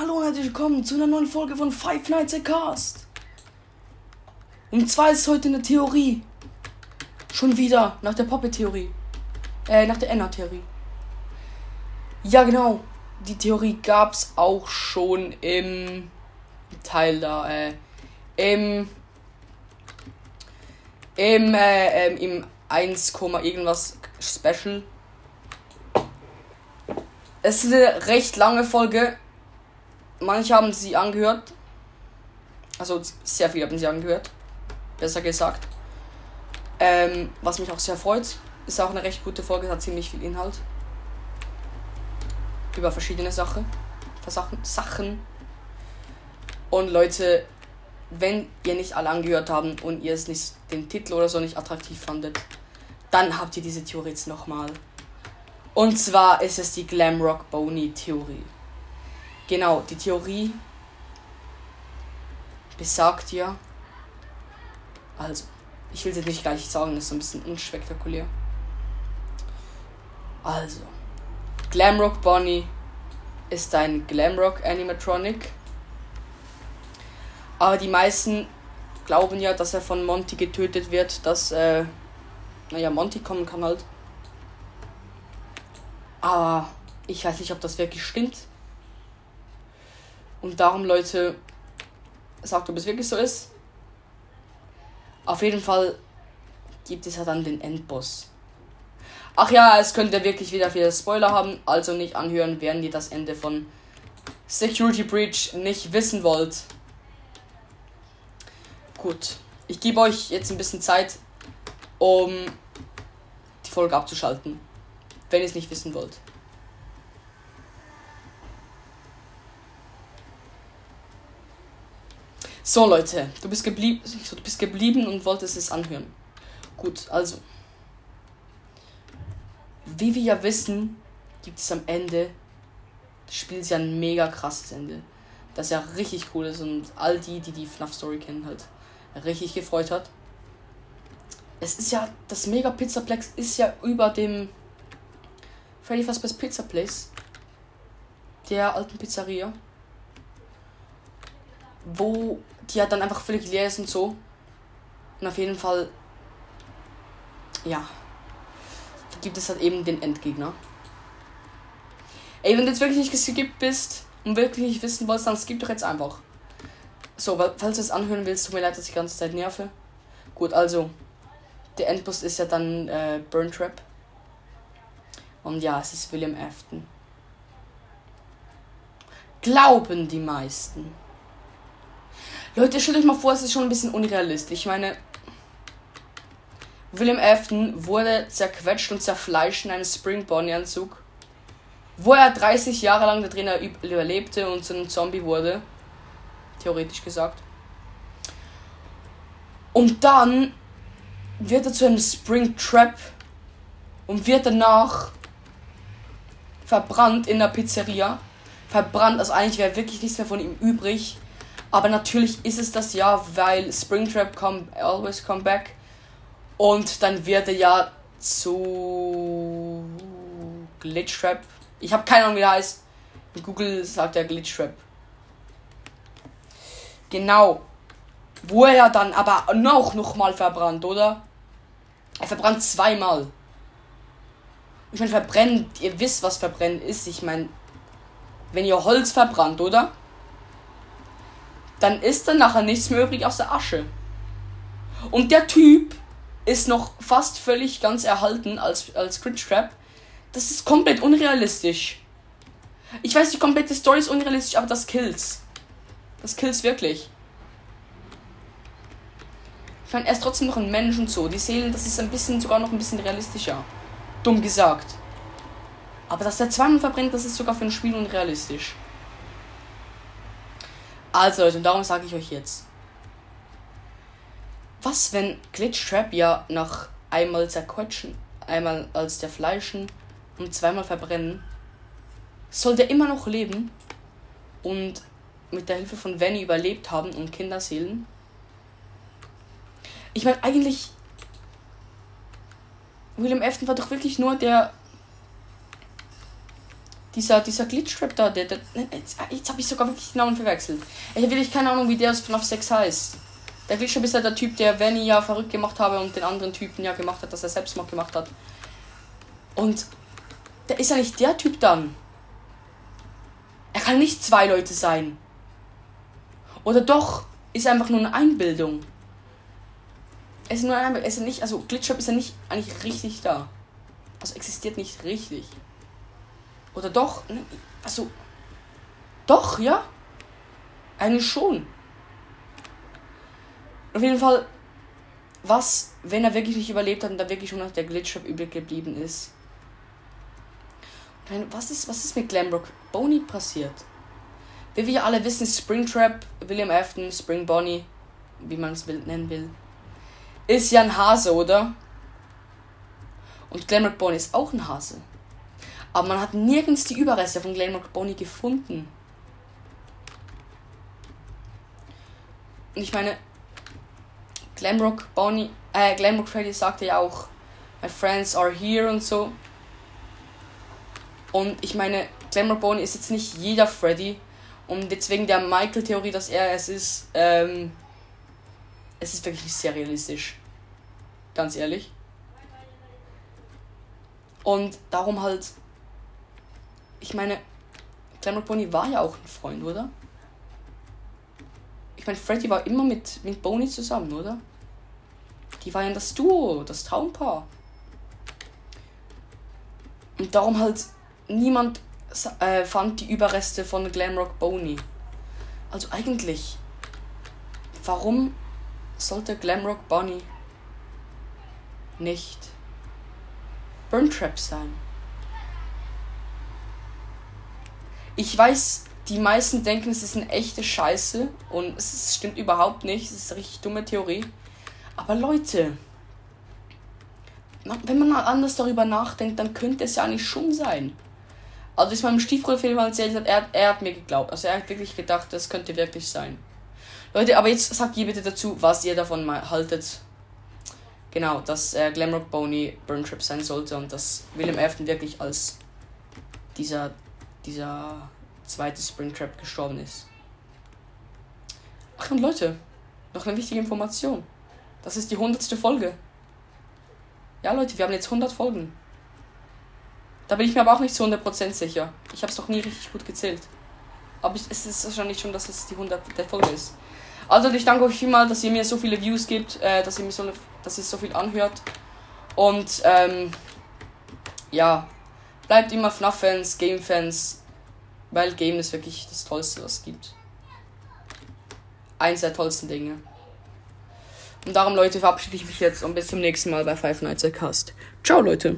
Hallo und herzlich willkommen zu einer neuen Folge von Five Nights at Cast. Und zwar ist heute eine Theorie. Schon wieder nach der Poppe-Theorie. Äh, nach der Enna-Theorie. Ja, genau. Die Theorie gab's auch schon im Teil da, äh, im, im, äh, ähm, im 1, irgendwas Special. Es ist eine recht lange Folge. Manche haben sie angehört. Also sehr viele haben sie angehört. Besser gesagt. Ähm, was mich auch sehr freut. Ist auch eine recht gute Folge, hat ziemlich viel Inhalt. Über verschiedene Sachen. Sachen. Sachen. Und Leute, wenn ihr nicht alle angehört habt und ihr es nicht den Titel oder so nicht attraktiv fandet, dann habt ihr diese Theorie jetzt nochmal. Und zwar ist es die Glamrock Boney Theorie. Genau, die Theorie besagt ja. Also, ich will es jetzt nicht gleich sagen, das ist ein bisschen unspektakulär. Also, Glamrock Bonnie ist ein Glamrock Animatronic. Aber die meisten glauben ja, dass er von Monty getötet wird, dass, äh, naja, Monty kommen kann halt. Aber ich weiß nicht, ob das wirklich stimmt. Und darum, Leute, sagt, ob es wirklich so ist. Auf jeden Fall gibt es ja dann den Endboss. Ach ja, es könnte wirklich wieder viele Spoiler haben, also nicht anhören, wenn ihr das Ende von Security Breach nicht wissen wollt. Gut, ich gebe euch jetzt ein bisschen Zeit, um die Folge abzuschalten, wenn ihr es nicht wissen wollt. So Leute, du bist geblieben, du bist geblieben und wolltest es anhören. Gut, also wie wir ja wissen, gibt es am Ende des Spiels ja ein mega krasses Ende, das ja richtig cool ist und all die, die die FNAF Story kennen, halt richtig gefreut hat. Es ist ja das Mega Pizzaplex ist ja über dem Freddy Fazbear's Pizza Place, der alten Pizzeria wo die halt dann einfach völlig leer ist und so. Und auf jeden Fall, ja, gibt es halt eben den Endgegner. Ey, wenn du jetzt wirklich nicht geskippt bist und wirklich nicht wissen wolltest, dann skip doch jetzt einfach. So, falls du es anhören willst, tut mir leid, dass ich die ganze Zeit nerve. Gut, also, der Endboss ist ja dann äh, Burn Trap. Und ja, es ist William Afton. Glauben die meisten. Leute, stellt euch mal vor, es ist schon ein bisschen unrealistisch. Ich meine, William Afton wurde zerquetscht und zerfleischt in einem Spring Bonnie Anzug, wo er 30 Jahre lang da drin überlebte und zu einem Zombie wurde. Theoretisch gesagt. Und dann wird er zu einem Spring Trap und wird danach verbrannt in der Pizzeria. Verbrannt, also eigentlich wäre wirklich nichts mehr von ihm übrig. Aber natürlich ist es das ja, weil Springtrap come, always come back. Und dann wird er ja zu Glitchtrap. Ich habe keine Ahnung, wie der heißt. Google sagt er Glitchtrap. Genau. Wo er ja dann aber noch, noch mal verbrannt, oder? Er verbrannt zweimal. Ich meine, verbrennt, ihr wisst, was verbrennen ist. Ich meine, wenn ihr Holz verbrannt, oder? Dann ist dann nachher nichts mehr übrig aus der Asche. Und der Typ ist noch fast völlig ganz erhalten als, als Cringe Trap. Das ist komplett unrealistisch. Ich weiß, die komplette Story ist unrealistisch, aber das kills. Das kills wirklich. Ich meine, er ist trotzdem noch ein Mensch und so. Die Seelen, das ist ein bisschen, sogar noch ein bisschen realistischer. Dumm gesagt. Aber dass der zweimal verbrennt, das ist sogar für ein Spiel unrealistisch. Also Leute, und darum sage ich euch jetzt. Was, wenn Glitch Trap ja nach einmal zerquetschen, einmal als der Fleischen und zweimal verbrennen, soll der immer noch leben und mit der Hilfe von Vanny überlebt haben und Kinderseelen? Ich meine, eigentlich. William Afton war doch wirklich nur der. Dieser, dieser Glitch-Trap da, der, der, jetzt, jetzt habe ich sogar wirklich den Namen verwechselt. Ich habe wirklich keine Ahnung, wie der aus FNAF 6 heißt. Der Glitch-Trap ist ja der Typ, der Vanny ja verrückt gemacht habe und den anderen Typen ja gemacht hat, dass er selbst noch gemacht hat. Und der ist ja nicht der Typ dann. Er kann nicht zwei Leute sein. Oder doch, ist einfach nur eine Einbildung. Es ist nur eine, es ist nicht, also Glitchtrap ist ja nicht eigentlich richtig da. Also existiert nicht richtig. Oder doch? Ne, also. Doch, ja? Eigentlich schon. Auf jeden Fall, was, wenn er wirklich nicht überlebt hat und da wirklich schon noch der Glitchtrap übrig geblieben ist. Was ist, was ist mit Glamrock Boney passiert? Wie wir alle wissen, Springtrap, William Afton, Spring Bonnie, wie man es nennen will, ist ja ein Hase, oder? Und Glamrock Bonnie ist auch ein Hase. Aber man hat nirgends die Überreste von Glamrock Bonnie gefunden. Und ich meine, Glamrock Bonnie, äh, Glamrock Freddy sagte ja auch, my friends are here und so. Und ich meine, Glamrock Bonnie ist jetzt nicht jeder Freddy, und jetzt wegen der Michael-Theorie, dass er es ist, ähm, es ist wirklich sehr realistisch. Ganz ehrlich. Und darum halt, ich meine, Glamour Bonnie war ja auch ein Freund, oder? Ich meine, Freddy war immer mit, mit Bonnie zusammen, oder? Die waren das Duo, das Traumpaar. Und darum halt niemand äh, fand die Überreste von Glamrock Boney. Also eigentlich, warum sollte Glamrock Bonnie nicht Burn Trap sein? Ich weiß, die meisten denken, es ist eine echte Scheiße und es stimmt überhaupt nicht. Es ist eine richtig dumme Theorie. Aber Leute, wenn man mal anders darüber nachdenkt, dann könnte es ja eigentlich schon sein. Also ich meinem Stiefbruder Film erzählt hat, er, er hat mir geglaubt. Also er hat wirklich gedacht, das könnte wirklich sein. Leute, aber jetzt sagt ihr bitte dazu, was ihr davon mal haltet. Genau, dass äh, Glamrock Boney Burn Trip sein sollte und dass William Afton wirklich als dieser, dieser zweite Springtrap gestorben ist. Ach und Leute, noch eine wichtige Information. Das ist die hundertste Folge. Ja Leute, wir haben jetzt 100 Folgen. Da bin ich mir aber auch nicht zu 100% sicher. Ich habe es doch nie richtig gut gezählt. Aber ich, es ist wahrscheinlich schon, dass es die 100 der Folge ist. Also ich danke euch vielmal, dass ihr mir so viele Views gibt, äh, dass ihr mir so, dass ihr so viel anhört. Und ähm, ja, bleibt immer FNAF-Fans, Game-Fans, weil Game ist wirklich das Tollste, was es gibt. Eins der tollsten Dinge. Und darum, Leute, verabschiede ich mich jetzt und bis zum nächsten Mal bei Five Nights at Cast. Ciao, Leute.